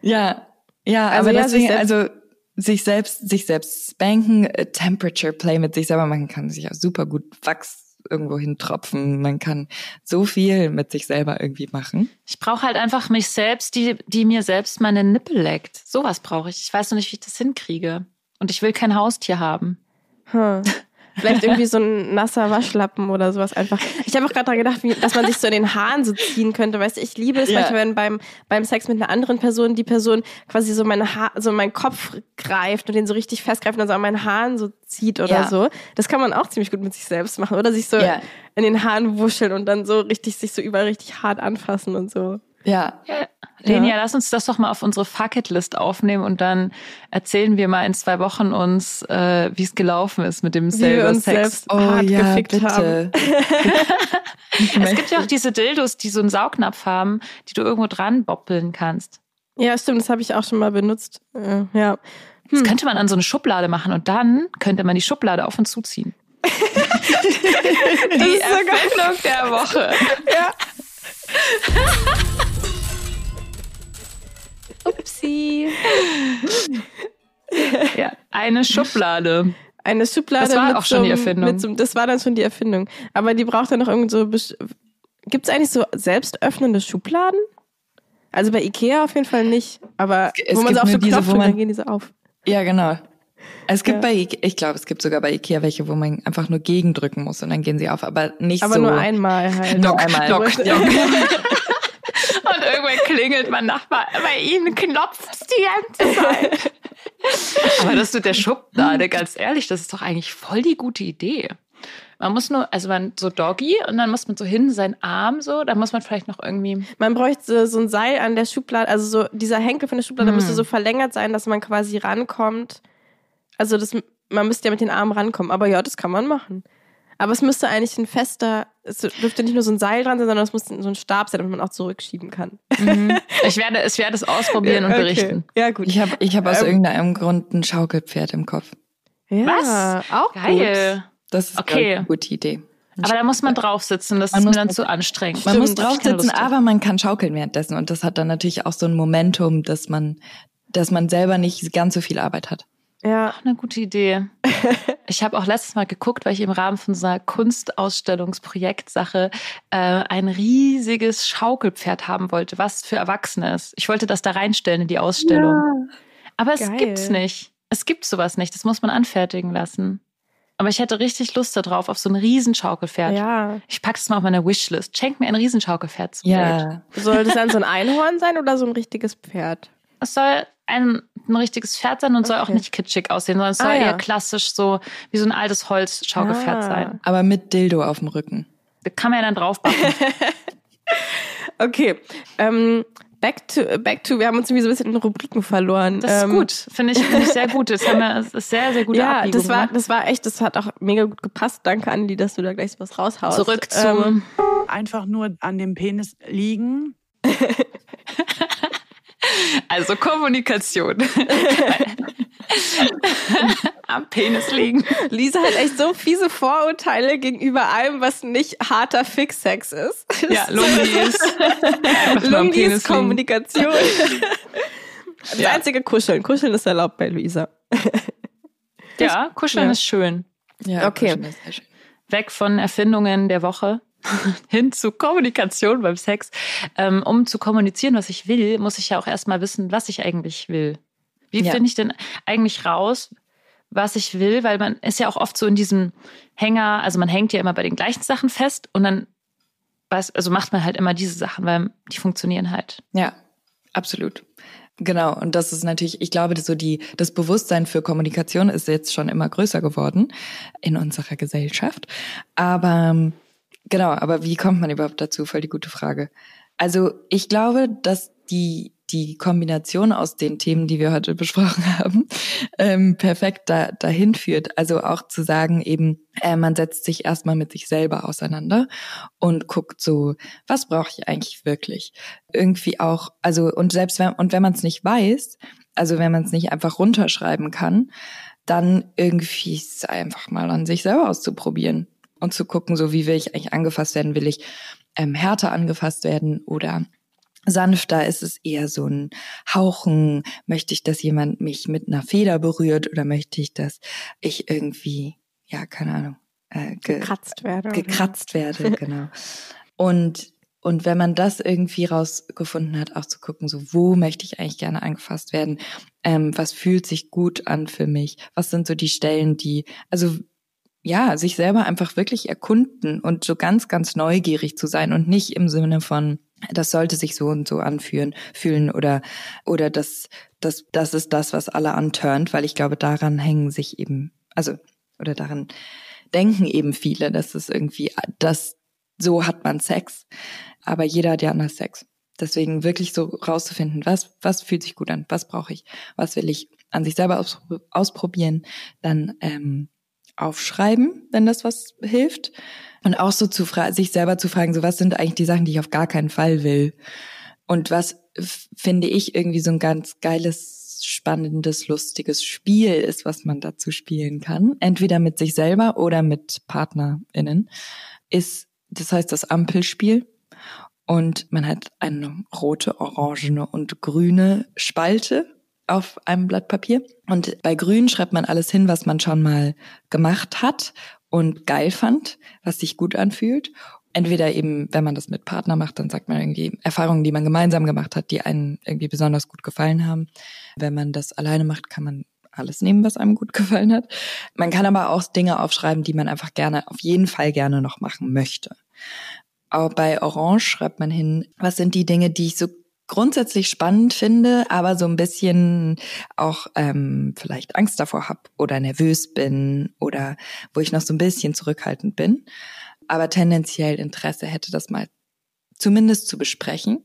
Ja, ja, Also aber ja, sich deswegen, selbst- also sich selbst, sich selbst spanken, äh, Temperature Play mit sich selber, man kann sich auch super gut Wachs irgendwo hintropfen, man kann so viel mit sich selber irgendwie machen. Ich brauche halt einfach mich selbst, die, die mir selbst meine Nippel leckt. Sowas brauche ich. Ich weiß noch nicht, wie ich das hinkriege. Und ich will kein Haustier haben. Hm. Vielleicht irgendwie so ein nasser Waschlappen oder sowas einfach. Ich habe auch gerade daran gedacht, wie, dass man sich so in den Haaren so ziehen könnte. Weißt du, ich liebe es Ja. manchmal, wenn beim, beim Sex mit einer anderen Person die Person quasi so meine Haar, so meinen Kopf greift und den so richtig festgreift und dann so an meinen Haaren so zieht oder Ja. so. Das kann man auch ziemlich gut mit sich selbst machen. Oder sich so Ja. in den Haaren wuscheln und dann so richtig, sich so überall richtig hart anfassen und so. Ja, Lenia, lass uns das doch mal auf unsere Fuck-It-List aufnehmen und dann erzählen wir mal in zwei Wochen uns, äh, wie es gelaufen ist mit dem Wie wir selber uns Sex. selbst oh hart ja, gefickt bitte. haben. Es gibt ja auch diese Dildos, die so einen Saugnapf haben, die du irgendwo dran boppeln kannst. Ja, stimmt, das habe ich auch schon mal benutzt. Äh, ja. Das könnte man an so eine Schublade machen und dann könnte man die Schublade auf und zuziehen. die. Erfindung der Woche. Ja. eine Schublade. Eine Schublade. Das war mit auch schon die so einem- Erfindung. Mit so, das war dann schon die Erfindung. Aber die braucht dann noch irgend so. Gibt es eigentlich so selbst öffnende Schubladen? Also bei Ikea auf jeden Fall nicht. Aber Es wo man gibt so auf so diese, Knopf man- dann gehen die so auf. Ja, genau. Es gibt Ja. bei Ikea, ich glaube, es gibt sogar bei Ikea welche, wo man einfach nur gegendrücken muss und dann gehen sie auf, aber nicht Aber so. nur einmal halt. Nur einmal. Dock, Ja. Und irgendwann klingelt mein Nachbar, bei Ihnen klopft's die ganze Zeit. Aber das mit der Schublade, ganz ehrlich, das ist doch eigentlich voll die gute Idee. Man muss nur, also man so Doggy und dann muss man so hin, seinen Arm so, dann muss man vielleicht noch irgendwie. Man bräuchte so ein Seil an der Schublade, also so dieser Henkel von der Schublade Hm. müsste so verlängert sein, dass man quasi rankommt. Also das, man müsste ja mit den Armen rankommen. Aber ja, das kann man machen. Aber es müsste eigentlich ein fester, es dürfte nicht nur so ein Seil dran sein, sondern es muss so ein Stab sein, damit man auch zurückschieben kann. Ich werde, ich werde es ausprobieren und Okay. berichten. Ja, gut. Ich habe ich hab aus Ähm. irgendeinem Grund ein Schaukelpferd im Kopf. Ja, Was? Auch Geil. Das ist Okay. eine gute Idee. Aber da muss man drauf sitzen, das Man ist mir dann zu anstrengend. Man Stimmt, muss drauf. aber man kann schaukeln währenddessen und das hat dann natürlich auch so ein Momentum, dass man, dass man selber nicht ganz so viel Arbeit hat. Ja. Eine gute Idee. Ich habe auch letztes Mal geguckt, weil ich im Rahmen von so einer Kunstausstellungsprojektsache äh, ein riesiges Schaukelpferd haben wollte, was für Erwachsene ist. Ich wollte das da reinstellen in die Ausstellung. Aber es Geil. gibt's nicht. Es gibt sowas nicht. Das muss man anfertigen lassen. Aber ich hätte richtig Lust darauf, auf so ein Riesenschaukelpferd. Ja. Ich packe es mal auf meine Wishlist. Schenk mir ein Riesenschaukelpferd zum Date. Soll das dann so ein Einhorn sein oder so ein richtiges Pferd? Es soll ein, ein richtiges Pferd sein und soll auch Okay. nicht kitschig aussehen, sondern es soll Ah, ja. eher klassisch so wie so ein altes Holzschaukelpferd Ah. sein. Aber mit Dildo auf dem Rücken. Da kann man ja dann draufbacken. Okay. Ähm, back to, back to, wir haben uns irgendwie so ein bisschen in Rubriken verloren. Das ist ähm, gut. Finde ich, finde ich sehr gut. Das, haben wir, das ist sehr, sehr gute Ja, Abbiegung das war, gemacht. das war echt, das hat auch mega gut gepasst. Danke, Anli, dass du da gleich was raushaust. Zurück zu. Ähm, einfach nur an dem Penis liegen. also Kommunikation. Am Penis liegen. Lisa hat echt so fiese Vorurteile gegenüber allem, was nicht harter Fix-Sex ist. Ja, Penis liegen. Kommunikation. Das Ja. einzige Kuscheln. Kuscheln ist erlaubt bei Luisa. Ja, kuscheln Ja. ist schön. Ja, Okay. kuscheln ist sehr schön. weg von Erfindungen der Woche hin zu Kommunikation beim Sex. Ähm, um zu kommunizieren, was ich will, muss ich ja auch erstmal wissen, was ich eigentlich will. Wie Ja. finde ich denn eigentlich raus, was ich will? Weil man ist ja auch oft so in diesem Hänger, also man hängt ja immer bei den gleichen Sachen fest und dann weiß, also macht man halt immer diese Sachen, weil die funktionieren halt. Ja, absolut. Genau, und das ist natürlich, ich glaube, so die, das Bewusstsein für Kommunikation ist jetzt schon immer größer geworden in unserer Gesellschaft. Aber ähm, genau, aber wie kommt man überhaupt dazu? Voll die gute Frage. Also ich glaube, dass die die Kombination aus den Themen, die wir heute besprochen haben, ähm, perfekt da, dahin führt. Also auch zu sagen, eben, äh, man setzt sich erstmal mit sich selber auseinander und guckt so, was brauche ich eigentlich wirklich? Irgendwie auch, also und selbst wenn und wenn man es nicht weiß, also wenn man es nicht einfach runterschreiben kann, dann irgendwie einfach mal an sich selber auszuprobieren und zu gucken, so wie will ich eigentlich angefasst werden? Will ich ähm, härter angefasst werden oder sanfter? Ist es eher so ein Hauchen? Möchte ich, dass jemand mich mit einer Feder berührt oder möchte ich, dass ich irgendwie, ja, keine Ahnung, äh, ge gekratzt werde? Gekratzt werde, genau. Und und wenn man das irgendwie rausgefunden hat, auch zu gucken, so wo möchte ich eigentlich gerne angefasst werden, ähm, was fühlt sich gut an für mich, was sind so die Stellen, die, also ja, sich selber einfach wirklich erkunden und so ganz, ganz neugierig zu sein und nicht im Sinne von, das sollte sich so und so anfühlen, fühlen oder, oder das, das, das ist das, was alle antörnt, weil ich glaube, daran hängen sich eben, also, oder daran denken eben viele, dass es irgendwie, das, so hat man Sex, aber jeder hat ja anders Sex. Deswegen wirklich so rauszufinden, was, was fühlt sich gut an, was brauche ich, was will ich an sich selber ausprobieren, dann ähm, aufschreiben, wenn das was hilft. Und auch so zu sich selber zu fragen, so was sind eigentlich die Sachen, die ich auf gar keinen Fall will? Und was finde ich irgendwie so ein ganz geiles, spannendes, lustiges Spiel ist, was man dazu spielen kann. Entweder mit sich selber oder mit PartnerInnen. Ist, das heißt das Ampelspiel. Und man hat eine rote, orangene und grüne Spalte auf einem Blatt Papier. Und bei Grün schreibt man alles hin, was man schon mal gemacht hat und geil fand, was sich gut anfühlt. Entweder eben, wenn man das mit Partner macht, dann sagt man irgendwie Erfahrungen, die man gemeinsam gemacht hat, die einen irgendwie besonders gut gefallen haben. Wenn man das alleine macht, kann man alles nehmen, was einem gut gefallen hat. Man kann aber auch Dinge aufschreiben, die man einfach gerne, auf jeden Fall gerne noch machen möchte. Auch bei Orange schreibt man hin, was sind die Dinge, die ich so grundsätzlich spannend finde, aber so ein bisschen auch ähm, vielleicht Angst davor habe oder nervös bin oder wo ich noch so ein bisschen zurückhaltend bin, aber tendenziell Interesse hätte, das mal zumindest zu besprechen.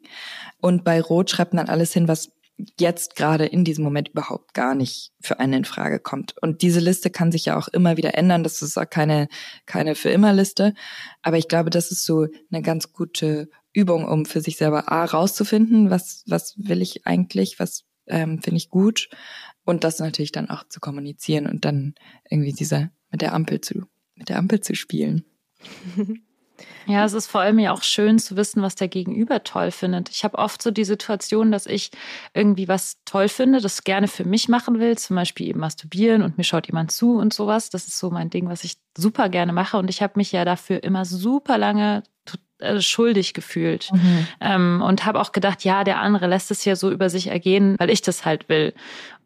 Und bei Rot schreibt man alles hin, was jetzt gerade in diesem Moment überhaupt gar nicht für einen in Frage kommt. Und diese Liste kann sich ja auch immer wieder ändern. Das ist auch keine, keine für immer Liste. Aber ich glaube, das ist so eine ganz gute Übung, um für sich selber A rauszufinden, was, was will ich eigentlich, was ähm, finde ich gut. Und das natürlich dann auch zu kommunizieren und dann irgendwie dieser mit der Ampel zu, mit der Ampel zu spielen. Ja, es ist vor allem ja auch schön zu wissen, was der Gegenüber toll findet. Ich habe oft so die Situation, dass ich irgendwie was toll finde, das gerne für mich machen will, zum Beispiel eben masturbieren und mir schaut jemand zu und sowas. Das ist so mein Ding, was ich super gerne mache. Und ich habe mich ja dafür immer super lange schuldig gefühlt mhm. ähm, und habe auch gedacht, ja, der andere lässt es ja so über sich ergehen, weil ich das halt will.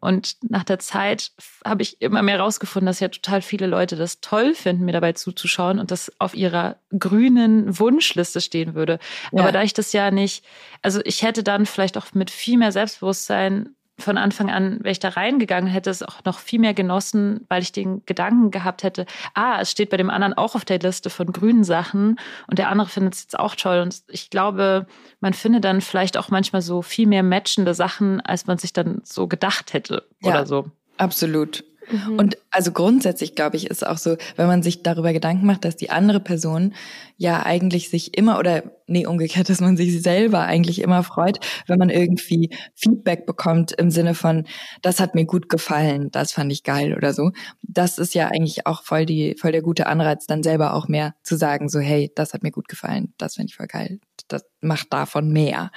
Und nach der Zeit habe ich immer mehr rausgefunden, dass ja total viele Leute das toll finden, mir dabei zuzuschauen und das auf ihrer grünen Wunschliste stehen würde. Ja. Aber da ich das ja nicht, also ich hätte dann vielleicht auch mit viel mehr Selbstbewusstsein von Anfang an, wäre ich da reingegangen, hätte es auch noch viel mehr genossen, weil ich den Gedanken gehabt hätte, ah, es steht bei dem anderen auch auf der Liste von grünen Sachen und der andere findet es jetzt auch toll. Und ich glaube, man findet dann vielleicht auch manchmal so viel mehr matchende Sachen, als man sich dann so gedacht hätte ja, oder so. Absolut. Mhm. Und also grundsätzlich, glaube ich, ist auch so, wenn man sich darüber Gedanken macht, dass die andere Person ja eigentlich sich immer oder nee, umgekehrt, dass man sich selber eigentlich immer freut, wenn man irgendwie Feedback bekommt im Sinne von, das hat mir gut gefallen, das fand ich geil oder so. Das ist ja eigentlich auch voll die, voll der gute Anreiz, dann selber auch mehr zu sagen, so, hey, das hat mir gut gefallen, das finde ich voll geil, das macht davon mehr.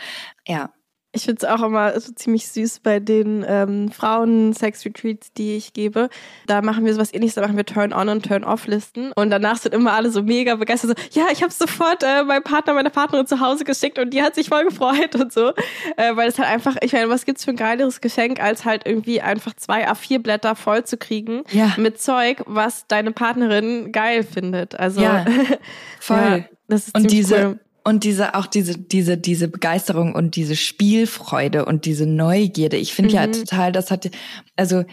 Ja. Ich finde es auch immer so ziemlich süß bei den ähm, Frauen-Sex-Retreats, die ich gebe. Da machen wir sowas ähnliches, da machen wir Turn-on- und Turn-off-Listen. Und danach sind immer alle so mega begeistert, so, ja, ich habe sofort äh, meinem Partner, meiner Partnerin zu Hause geschickt und die hat sich voll gefreut und so. Äh, weil es halt einfach, ich meine, was gibt's für ein geileres Geschenk, als halt irgendwie einfach zwei A4-Blätter voll zu kriegen ja. mit Zeug, was deine Partnerin geil findet. Also ja, voll. ja, das ist und diese cool und diese, auch diese, diese, diese Begeisterung und diese Spielfreude und diese Neugierde. Ich finde mhm. ja total, das hat, also,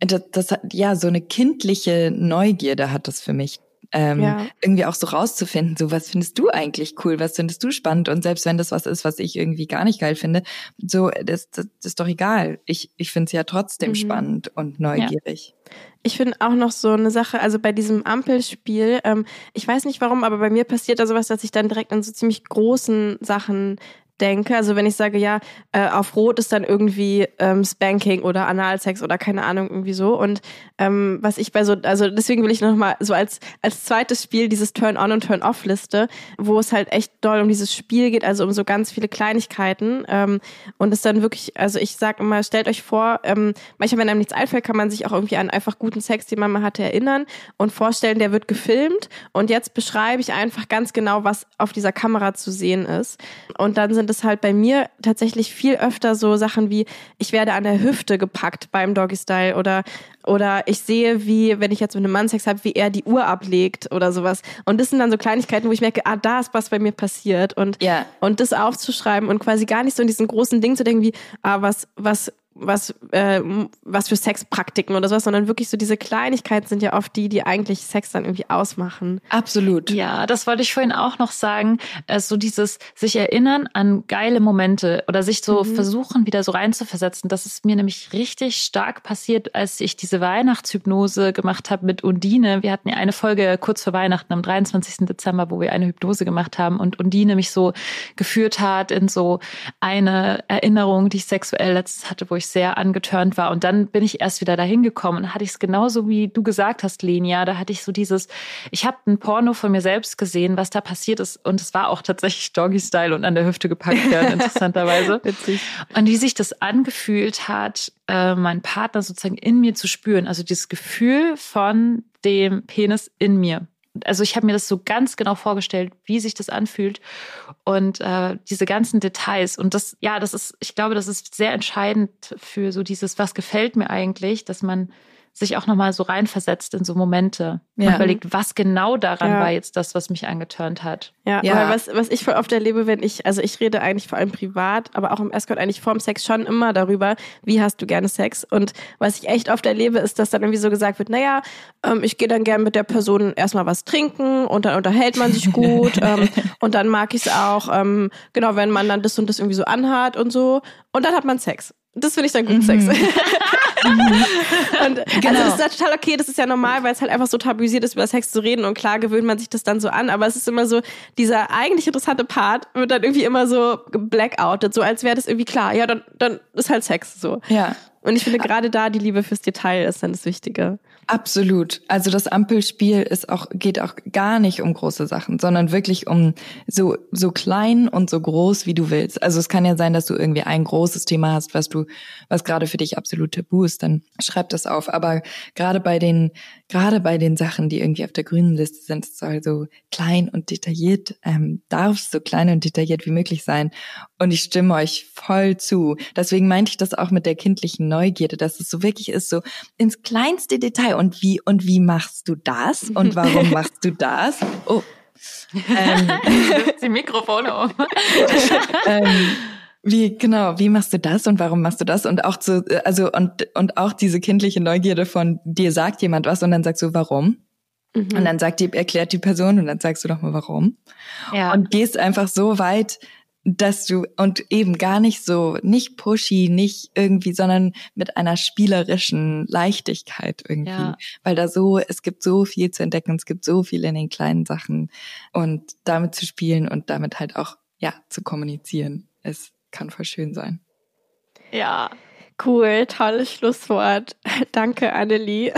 das, das hat, ja, so eine kindliche Neugierde hat das für mich. Ähm, Ja. irgendwie auch so rauszufinden, so was findest du eigentlich cool, was findest du spannend und selbst wenn das was ist, was ich irgendwie gar nicht geil finde, so das, das, das ist doch egal. Ich, ich finde es ja trotzdem Mhm. spannend und neugierig. Ich finde auch noch so eine Sache, also bei diesem Ampelspiel, ähm, ich weiß nicht warum, aber bei mir passiert da sowas, dass ich dann direkt an so ziemlich großen Sachen denke. Also wenn ich sage, ja, äh, auf Rot ist dann irgendwie ähm, Spanking oder Analsex oder keine Ahnung, irgendwie so. Und ähm, was ich bei so, also deswegen will ich nochmal so als, als zweites Spiel dieses Turn-on und Turn-off-Liste, wo es halt echt doll um dieses Spiel geht, also um so ganz viele Kleinigkeiten. Ähm, und es dann wirklich, also ich sag immer, stellt euch vor, ähm, manchmal, wenn einem nichts einfällt, kann man sich auch irgendwie an einfach guten Sex, den man mal hatte, erinnern und vorstellen, der wird gefilmt. Und jetzt beschreibe ich einfach ganz genau, was auf dieser Kamera zu sehen ist. Und dann sind es halt bei mir tatsächlich viel öfter so Sachen wie, ich werde an der Hüfte gepackt beim Doggy Style oder oder ich sehe, wie, wenn ich jetzt mit einem Mann Sex habe, wie er die Uhr ablegt oder sowas. Und das sind dann so Kleinigkeiten, wo ich merke, ah, da ist was bei mir passiert. Und, Ja. und das aufzuschreiben und quasi gar nicht so in diesen großen Ding zu denken wie, ah, was, was, was, äh, was für Sexpraktiken oder sowas, sondern wirklich so diese Kleinigkeiten sind ja oft die, die eigentlich Sex dann irgendwie ausmachen. Absolut. Ja, das wollte ich vorhin auch noch sagen. Äh, so dieses sich erinnern an geile Momente oder sich so Mhm. versuchen, wieder so reinzuversetzen. Das ist mir nämlich richtig stark passiert, als ich diese Weihnachtshypnose gemacht habe mit Undine. Wir hatten ja eine Folge kurz vor Weihnachten am 23. Dezember, wo wir eine Hypnose gemacht haben und Undine mich so geführt hat in so eine Erinnerung, die ich sexuell letztens hatte, wo ich sehr angetörnt war. Und dann bin ich erst wieder dahin gekommen und hatte ich es genauso wie du gesagt hast, Lenia. Da hatte ich so dieses, ich habe ein Porno von mir selbst gesehen, was da passiert ist. Und es war auch tatsächlich Doggy-Style und an der Hüfte gepackt werden, interessanterweise. Witzig. Und wie sich das angefühlt hat, äh, meinen Partner sozusagen in mir zu spüren. Also dieses Gefühl von dem Penis in mir. Also ich habe mir das so ganz genau vorgestellt, wie sich das anfühlt und äh, diese ganzen Details. Und das, ja, das ist, ich glaube, das ist sehr entscheidend für so dieses, was gefällt mir eigentlich, dass man sich auch nochmal so reinversetzt in so Momente Ja. und überlegt, was genau daran Ja. war jetzt das, was mich angeturnt hat. Ja, Ja. weil was, was ich voll oft erlebe, wenn ich, also ich rede eigentlich vor allem privat, aber auch im Escort eigentlich vorm Sex schon immer darüber, wie hast du gerne Sex? Und was ich echt oft erlebe, ist, dass dann irgendwie so gesagt wird, naja, ähm, ich gehe dann gern mit der Person erstmal was trinken und dann unterhält man sich gut ähm, und dann mag ich es auch, ähm, genau, wenn man dann das und das irgendwie so anhat und so und dann hat man Sex. Das finde ich dann guten Sex. und also das ist ja total okay, das ist ja normal, weil es halt einfach so tabuisiert ist, über Sex zu reden und klar gewöhnt man sich das dann so an, aber es ist immer so, dieser eigentlich interessante Part wird dann irgendwie immer so blackoutet, so als wäre das irgendwie klar, ja, dann, dann ist halt Sex so. Ja. Und ich finde gerade da die Liebe fürs Detail ist dann das Wichtige. Absolut. Also das Ampelspiel ist auch, geht auch gar nicht um große Sachen, sondern wirklich um so, so klein und so groß, wie du willst. Also es kann ja sein, dass du irgendwie ein großes Thema hast, was du, was gerade für dich absolut tabu ist, dann schreib das auf. Aber gerade bei den, gerade bei den Sachen, die irgendwie auf der grünen Liste sind, soll so klein und detailliert, ähm, darf es so klein und detailliert wie möglich sein. Und ich stimme euch voll zu. Deswegen meinte ich das auch mit der kindlichen Neugierde, dass es so wirklich ist, so ins kleinste Detail. Und wie, und wie machst du das? Und warum machst du das? Oh. Ähm, Die Mikrofone um. ähm, wie genau, wie machst du das und warum machst du das und auch zu also und und auch diese kindliche Neugierde von dir sagt jemand was und dann sagst du warum Mhm. und dann sagt die erklärt die Person und dann sagst du doch mal warum Ja. und gehst einfach so weit, dass du und eben gar nicht so nicht pushy, nicht irgendwie, sondern mit einer spielerischen Leichtigkeit irgendwie, Ja. weil da so es gibt so viel zu entdecken, es gibt so viel in den kleinen Sachen und damit zu spielen und damit halt auch ja zu kommunizieren, es kann voll schön sein. ja. Cool, tolles Schlusswort. Danke, Annelie,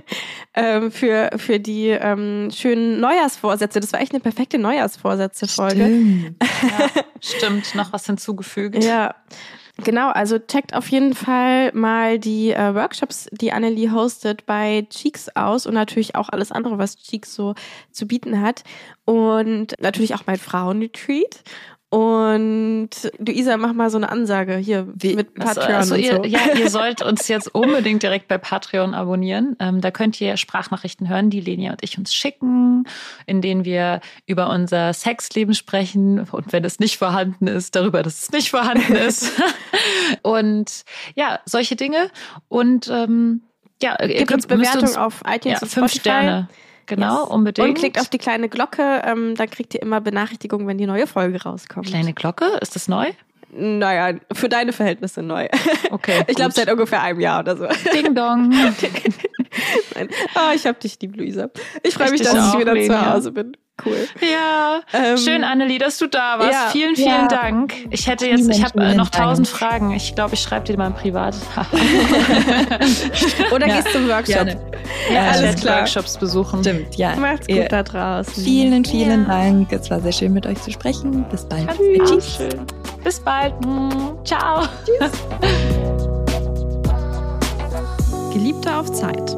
ähm, für, für die ähm, schönen Neujahrsvorsätze. Das war echt eine perfekte Neujahrsvorsätze-Folge. Stimmt. Ja, stimmt, noch was hinzugefügt. Ja. Genau, also checkt auf jeden Fall mal die äh, Workshops, die Annelie hostet bei Cheeks aus und natürlich auch alles andere, was Cheeks so zu bieten hat. Und natürlich auch mein Frauenretreat. Und Luisa, mach mal so eine Ansage hier Wie- mit Also, Patreon also und ihr, so. Ja, ihr sollt uns jetzt unbedingt direkt bei Patreon abonnieren. Ähm, da könnt ihr Sprachnachrichten hören, die Lenia und ich uns schicken, in denen wir über unser Sexleben sprechen und wenn es nicht vorhanden ist, darüber, dass es nicht vorhanden ist. und ja, solche Dinge. Und ähm, ja, ihr Gibt könnt uns auf iTunes ja, und fünf Spotify. Sterne. Genau, Yes. unbedingt. Und klickt auf die kleine Glocke, ähm, dann kriegt ihr immer Benachrichtigungen, wenn die neue Folge rauskommt. Kleine Glocke, ist das neu? Naja, für deine Verhältnisse neu. Okay. Ich glaube seit ungefähr einem Jahr oder so. Ding Dong. Nein. Ah, ich hab dich lieb, Luisa. Ich freue Ich mich, dass ich wieder Lenia. zu Hause bin. Cool. Ja, Ähm, schön, Annelie, dass du da warst. ja. vielen, vielen Ja. Dank. Ich hätte jetzt, ich habe äh, noch Dank. tausend Fragen. Ich glaube, ich schreibe dir mal privat. Oder Ja, gehst zum Workshop. gerne. ja, alles ich werde klar. Workshops besuchen. Stimmt, ja. Macht's gut Ihr- da draußen. Vielen, vielen Dank. Es war sehr schön mit euch zu sprechen. Bis bald. Tschüss. Schön. Bis bald. Mm, Ciao. Geliebte auf Zeit.